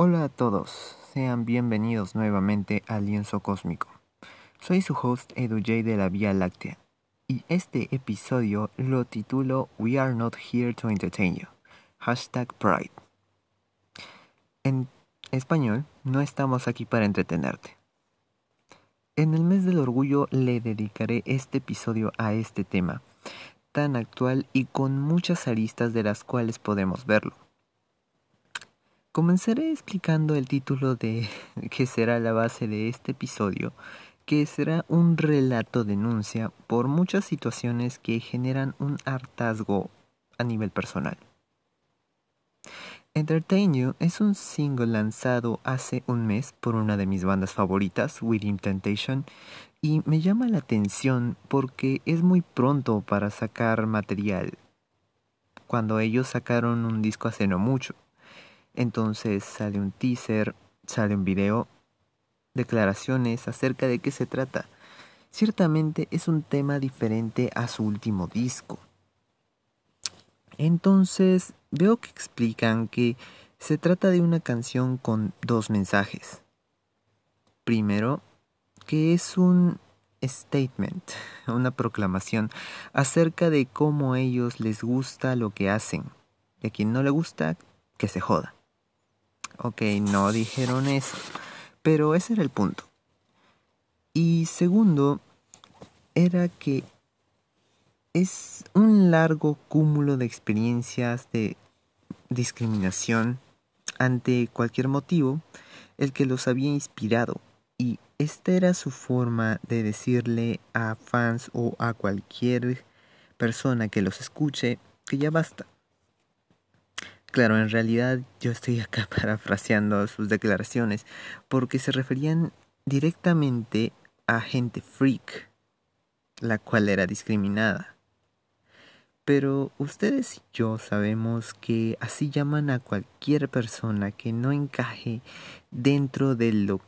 Hola a todos, sean bienvenidos nuevamente al Lienzo Cósmico. Soy su host EduJ de la Vía Láctea y este episodio lo titulo We are not here to entertain you. Hashtag Pride. En español, no estamos aquí para entretenerte. En el mes del orgullo le dedicaré este episodio a este tema, tan actual y con muchas aristas de las cuales podemos verlo. Comenzaré explicando el título de que será la base de este episodio, que será un relato denuncia por muchas situaciones que generan un hartazgo a nivel personal. Entertain You es un single lanzado hace un mes por una de mis bandas favoritas, Within Temptation, y me llama la atención porque es muy pronto para sacar material, cuando ellos sacaron un disco hace no mucho. Entonces sale un teaser, sale un video, declaraciones acerca de qué se trata. Ciertamente es un tema diferente a su último disco. Entonces veo que explican que se trata de una canción con dos mensajes. Primero, que es un statement, una proclamación acerca de cómo a ellos les gusta lo que hacen. Y a quien no le gusta, que se joda. Ok, no dijeron eso, pero ese era el punto. Y segundo, era que es un largo cúmulo de experiencias de discriminación ante cualquier motivo el que los había inspirado y esta era su forma de decirle a fans o a cualquier persona que los escuche que ya basta Claro, en realidad yo estoy acá parafraseando sus declaraciones porque se referían directamente a gente freak, la cual era discriminada. Pero ustedes y yo sabemos que así llaman a cualquier persona que no encaje dentro de lo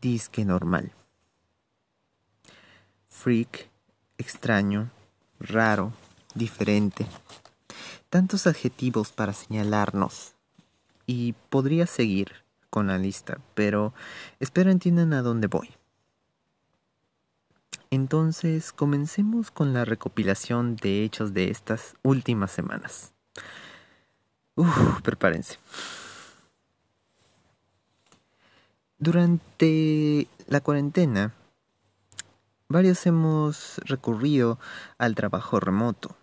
disque normal. Freak, extraño, raro, diferente tantos adjetivos para señalarnos. Y podría seguir con la lista, pero espero entiendan a dónde voy. Entonces, comencemos con la recopilación de hechos de estas últimas semanas. Uf, prepárense. Durante la cuarentena, varios hemos recurrido al trabajo remoto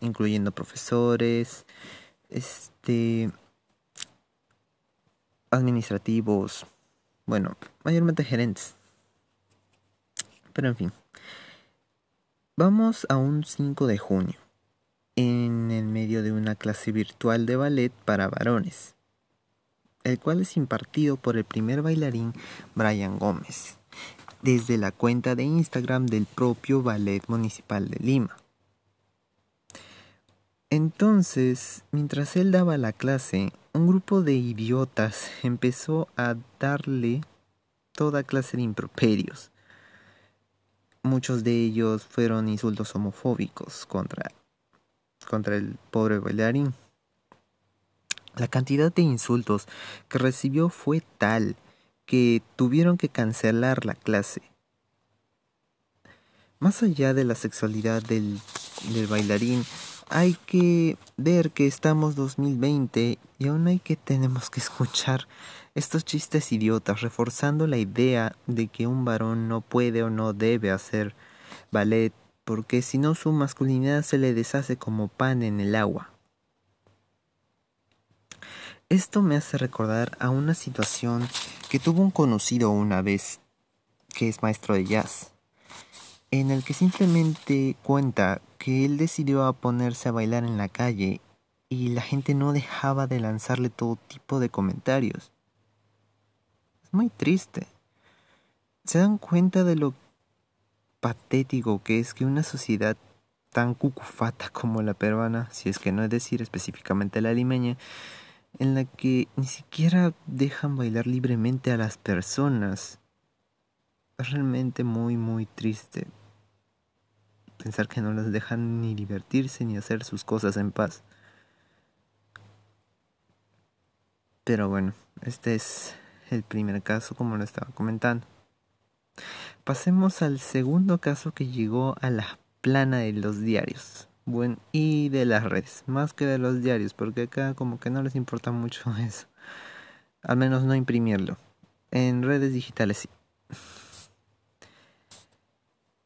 incluyendo profesores, este administrativos, bueno, mayormente gerentes. Pero en fin. Vamos a un 5 de junio, en el medio de una clase virtual de ballet para varones, el cual es impartido por el primer bailarín Brian Gómez, desde la cuenta de Instagram del propio Ballet Municipal de Lima. Entonces, mientras él daba la clase, un grupo de idiotas empezó a darle toda clase de improperios. Muchos de ellos fueron insultos homofóbicos contra, contra el pobre bailarín. La cantidad de insultos que recibió fue tal que tuvieron que cancelar la clase. Más allá de la sexualidad del, del bailarín, hay que ver que estamos 2020 y aún hay que tenemos que escuchar estos chistes idiotas reforzando la idea de que un varón no puede o no debe hacer ballet porque si no su masculinidad se le deshace como pan en el agua. Esto me hace recordar a una situación que tuvo un conocido una vez que es maestro de jazz en el que simplemente cuenta que él decidió a ponerse a bailar en la calle y la gente no dejaba de lanzarle todo tipo de comentarios. Es muy triste. ¿Se dan cuenta de lo patético que es que una sociedad tan cucufata como la peruana, si es que no es decir específicamente la limeña, en la que ni siquiera dejan bailar libremente a las personas? Es realmente muy, muy triste. pensar que no las dejan ni divertirse ni hacer sus cosas en paz. Pero bueno, este es el primer caso como lo estaba comentando. Pasemos al segundo caso que llegó a la plana de los diarios. Bueno, y de las redes, más que de los diarios, porque acá como que no les importa mucho eso. Al menos no imprimirlo. En redes digitales sí.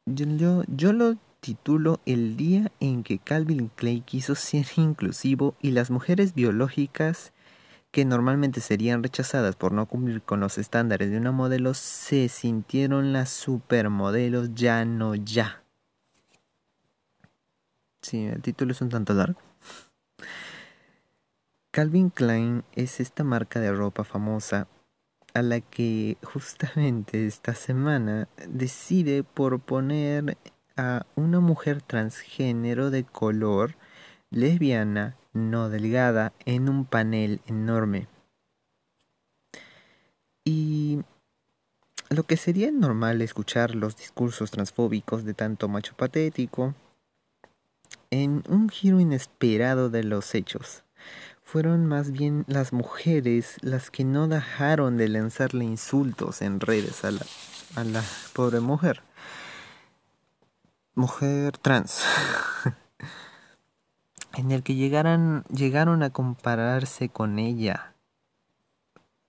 Yo, yo, lo titulo El día en que Calvin Clay quiso ser inclusivo y las mujeres biológicas que normalmente serían rechazadas por no cumplir con los estándares de una modelo se sintieron las supermodelos ya no ya. Sí, el título es un tanto largo. Calvin Klein es esta marca de ropa famosa a la que justamente esta semana decide proponer a una mujer transgénero de color lesbiana no delgada en un panel enorme. Y lo que sería normal escuchar los discursos transfóbicos de tanto macho patético, en un giro inesperado de los hechos, fueron más bien las mujeres las que no dejaron de lanzarle insultos en redes a la, pobre mujer. Mujer trans. en el que llegaran, llegaron a compararse con ella.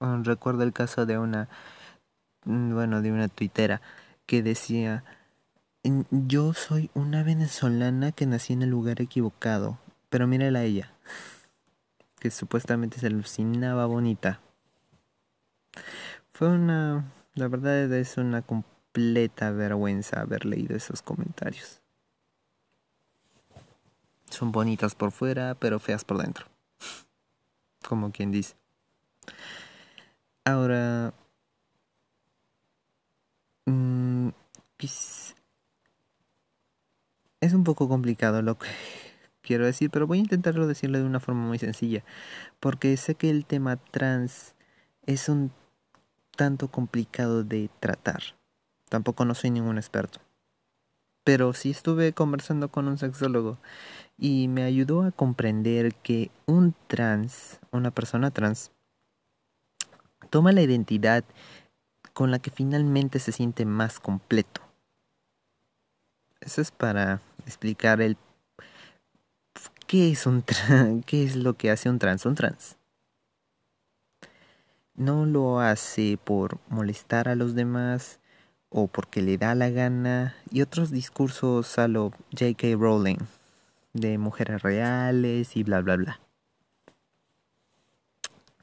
Recuerdo el caso de una, mm, bueno, de una tuitera que decía, yo soy una venezolana que nací en el lugar equivocado, pero mírala a ella, que supuestamente se alucinaba bonita. Fue una, la verdad es una completa vergüenza haber leído esos comentarios. Son bonitas por fuera, pero feas por dentro. Como quien dice. Ahora... Mm, es un poco complicado lo que quiero decir, pero voy a intentarlo decirlo de una forma muy sencilla, porque sé que el tema trans es un tanto complicado de tratar. Tampoco no soy ningún experto. Pero sí estuve conversando con un sexólogo y me ayudó a comprender que un trans, una persona trans, toma la identidad con la que finalmente se siente más completo. Eso es para explicar el qué es un qué es lo que hace un trans, un trans. No lo hace por molestar a los demás o porque le da la gana y otros discursos a lo J.K. Rowling de mujeres reales y bla bla bla.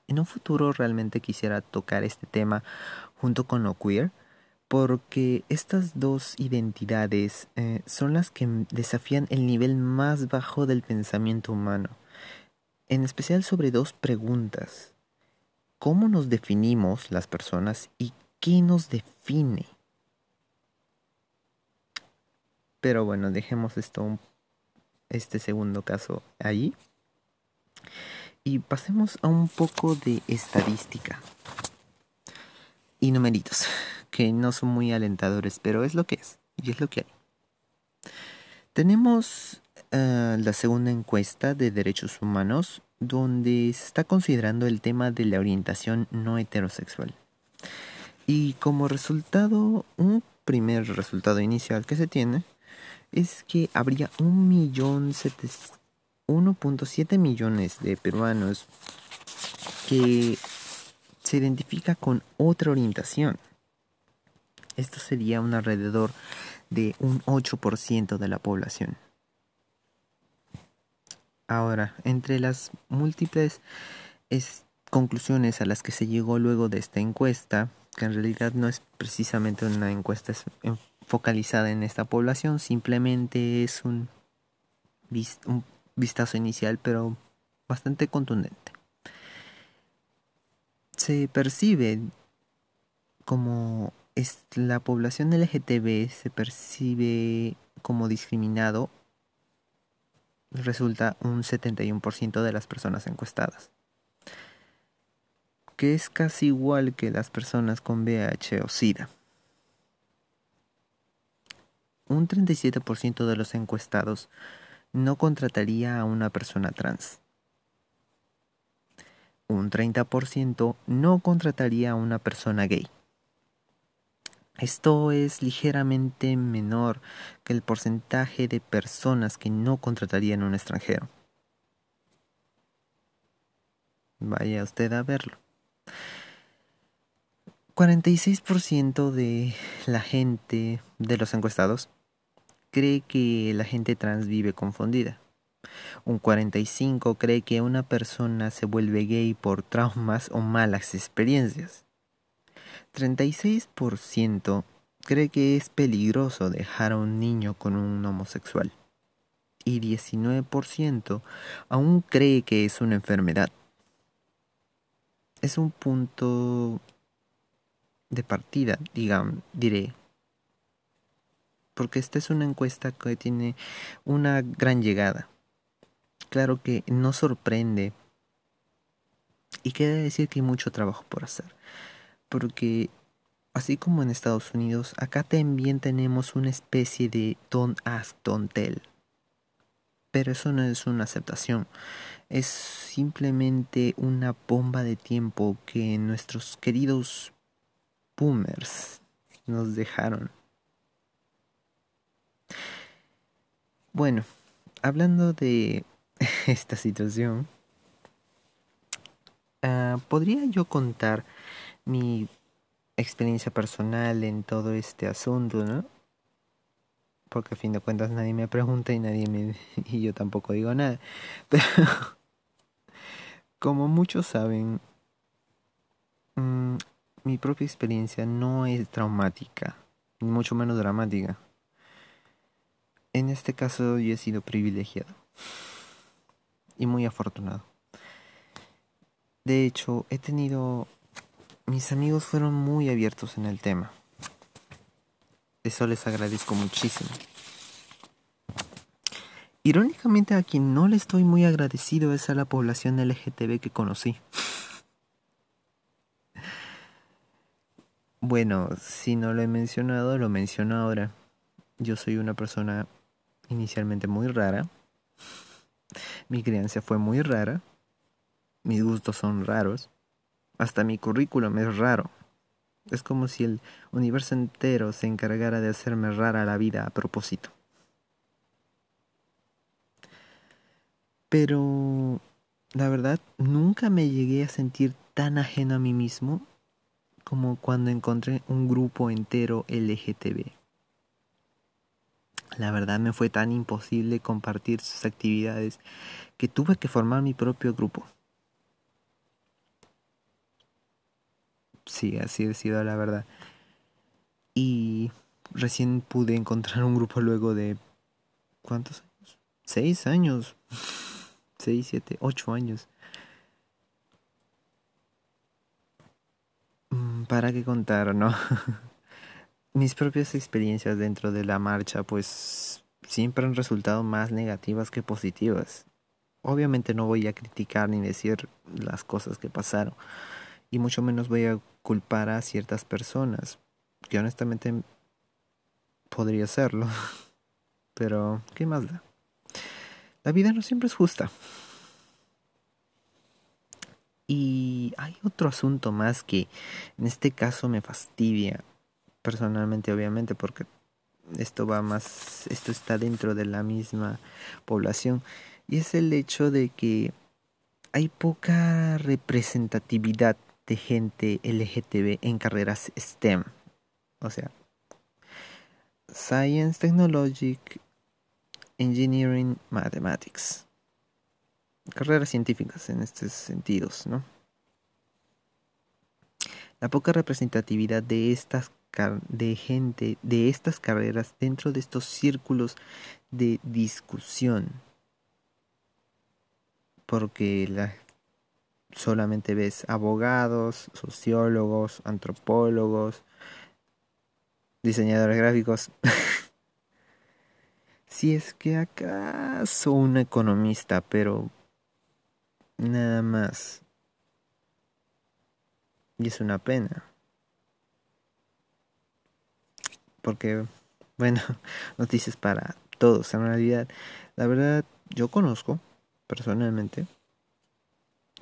En un futuro realmente quisiera tocar este tema junto con lo queer porque estas dos identidades eh, son las que desafían el nivel más bajo del pensamiento humano, en especial sobre dos preguntas. ¿Cómo nos definimos las personas y qué nos define? Pero bueno, dejemos esto este segundo caso allí. Y pasemos a un poco de estadística y numeritos, que no son muy alentadores, pero es lo que es, y es lo que hay. Tenemos eh, la segunda encuesta de derechos humanos, donde se está considerando el tema de la orientación no heterosexual. Y como resultado, un primer resultado inicial que se tiene es que habría 1.7 millones de peruanos que se identifica con otra orientación. Esto sería un alrededor de un 8% de la población. Ahora, entre las múltiples conclusiones a las que se llegó luego de esta encuesta, que en realidad no es precisamente una encuesta focalizada en esta población, simplemente es un, vistazo inicial, pero bastante contundente. Se percibe como es, la población LGTB se percibe como discriminado, resulta un 71% de las personas encuestadas, que es casi igual que las personas con VIH o SIDA. Un 37% de los encuestados no contrataría a una persona trans. Un 30% no contrataría a una persona gay. Esto es ligeramente menor que el porcentaje de personas que no contratarían a un extranjero. Vaya usted a verlo. 46% de la gente, de los encuestados, cree que la gente trans vive confundida. Un 45% cree que una persona se vuelve gay por traumas o malas experiencias. 36% cree que es peligroso dejar a un niño con un homosexual. Y 19% aún cree que es una enfermedad. Es un punto de partida, digamos, diré. Porque esta es una encuesta que tiene una gran llegada. Claro que no sorprende. Y queda decir que hay mucho trabajo por hacer. Porque así como en Estados Unidos, acá también tenemos una especie de don't ask, don't tell. Pero eso no es una aceptación, es simplemente una bomba de tiempo que nuestros queridos boomers nos dejaron. Bueno, hablando de esta situación, ah, ¿podría yo contar mi experiencia personal en todo este asunto, ¿no? Porque a fin de cuentas nadie me pregunta y nadie me y yo tampoco digo nada. Pero como muchos saben, mm, mi propia experiencia no es traumática, ni mucho menos dramática. En este caso yo he sido privilegiado y muy afortunado. De hecho, he tenido... Mis amigos fueron muy abiertos en el tema. Eso les agradezco muchísimo. Irónicamente a quien no le estoy muy agradecido es a la población LGTB que conocí. Bueno, si no lo he mencionado, lo menciono ahora. Yo soy una persona inicialmente muy rara. Mi crianza fue muy rara. Mis gustos son raros. Hasta mi currículum es raro. Es como si el universo entero se encargara de hacerme rara la vida a propósito. Pero la verdad, nunca me llegué a sentir tan ajeno a mí mismo como cuando encontré un grupo entero LGTB. La verdad me fue tan imposible compartir sus actividades que tuve que formar mi propio grupo. Sí, así ha sido la verdad. Y recién pude encontrar un grupo luego de... ¿Cuántos años? Seis años. Seis, siete, ocho años. para qué contar, ¿no? Mis propias experiencias dentro de la marcha, pues siempre han resultado más negativas que positivas. Obviamente no voy a criticar ni decir las cosas que pasaron, y mucho menos voy a culpar a ciertas personas, que honestamente podría hacerlo. Pero, ¿qué más da? La vida no siempre es justa. Y hay otro asunto más que en este caso me fastidia personalmente, obviamente, porque esto va más, esto está dentro de la misma población. Y es el hecho de que hay poca representatividad de gente LGTB en carreras STEM. O sea, Science, Technology, Engineering, Mathematics carreras científicas en estos sentidos, ¿no? La poca representatividad de estas de gente de estas carreras dentro de estos círculos de discusión porque la, solamente ves abogados, sociólogos, antropólogos, diseñadores gráficos. si es que acaso un economista, pero Nada más. Y es una pena. Porque Bueno, noticias para todos en realidad. La verdad, yo conozco personalmente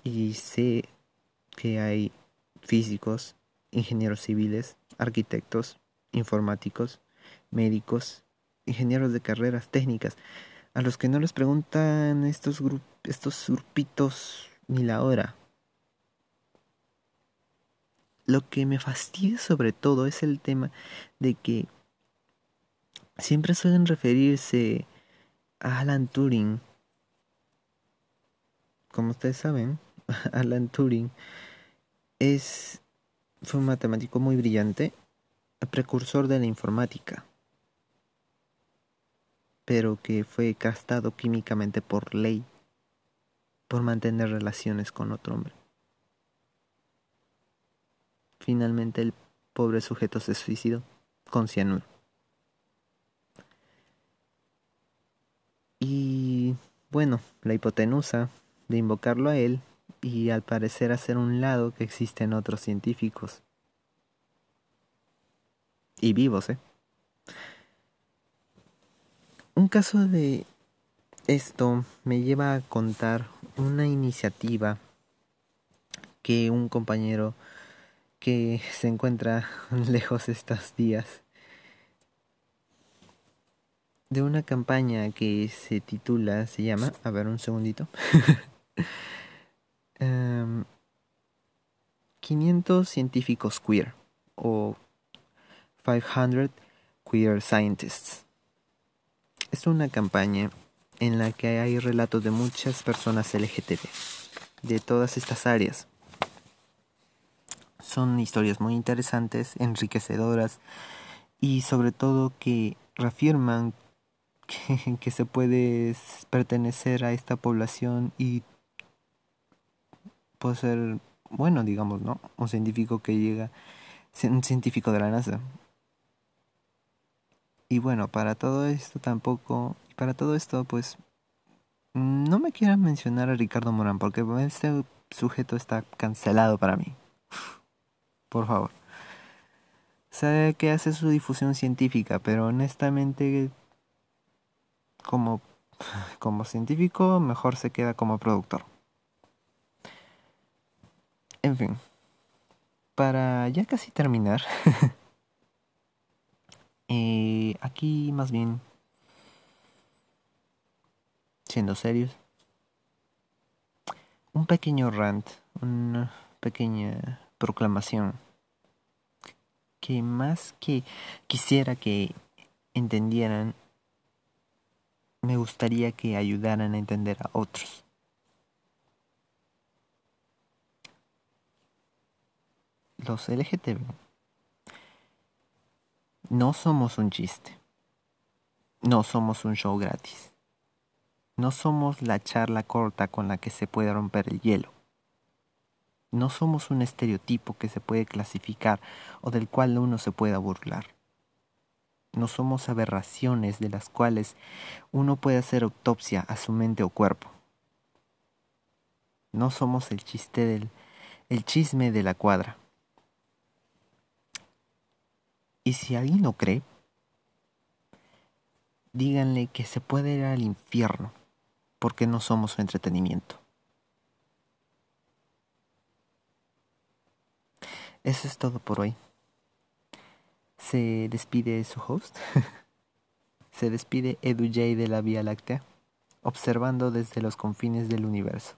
y sé que hay físicos, ingenieros civiles, arquitectos, informáticos, médicos, ingenieros de carreras técnicas, a los que no les preguntan estos, estos grupitos ni la hora. Lo que me fastidia sobre todo es el tema de que siempre suelen referirse a Alan Turing. Como ustedes saben, Alan Turing es fue un matemático muy brillante, precursor de la informática, pero que fue castrado químicamente por ley por mantener relaciones con otro hombre. Finalmente el pobre sujeto se suicidó con cianuro. Y bueno, la hipotenusa de invocarlo a él y al parecer hacer un lado que existen otros científicos. Y vivos, ¿eh? Un caso de esto me lleva a contar una iniciativa que un compañero que se encuentra lejos estos días de una campaña que se titula, se llama, a ver un segundito, 500 em, científicos queer o 500 queer scientists. Es una campaña en la que hay relatos de muchas personas LGTB, de todas estas áreas. Son historias muy interesantes, enriquecedoras y sobre todo que reafirman que, se puede pertenecer a esta población y puede ser bueno, digamos, ¿no? Un científico que llega, un científico de la NASA. Y bueno, para todo esto tampoco, para todo esto, pues, no me quieran mencionar a Ricardo Morán, porque este sujeto está cancelado para mí. Por favor. Sabe que hace su difusión científica, pero honestamente como, como científico, mejor se queda como productor. En fin, para ya casi terminar, eh, aquí más bien, siendo serios, un pequeño rant, una pequeña proclamación que más que quisiera que entendieran me gustaría que ayudaran a entender a otros. Los LGTB no somos un chiste. No somos un show gratis. No somos la charla corta con la que se puede romper el hielo. No somos un estereotipo que se puede clasificar o del cual uno se pueda burlar no somos aberraciones de las cuales uno puede hacer autopsia a su mente o cuerpo. No somos el chiste del el chisme de la cuadra. Y si alguien no cree, díganle que se puede ir al infierno porque no somos su entretenimiento. Eso es todo por hoy se despide su host. se despide Edu J de la Vía Láctea, observando desde los confines del universo.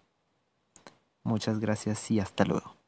Muchas gracias y hasta luego.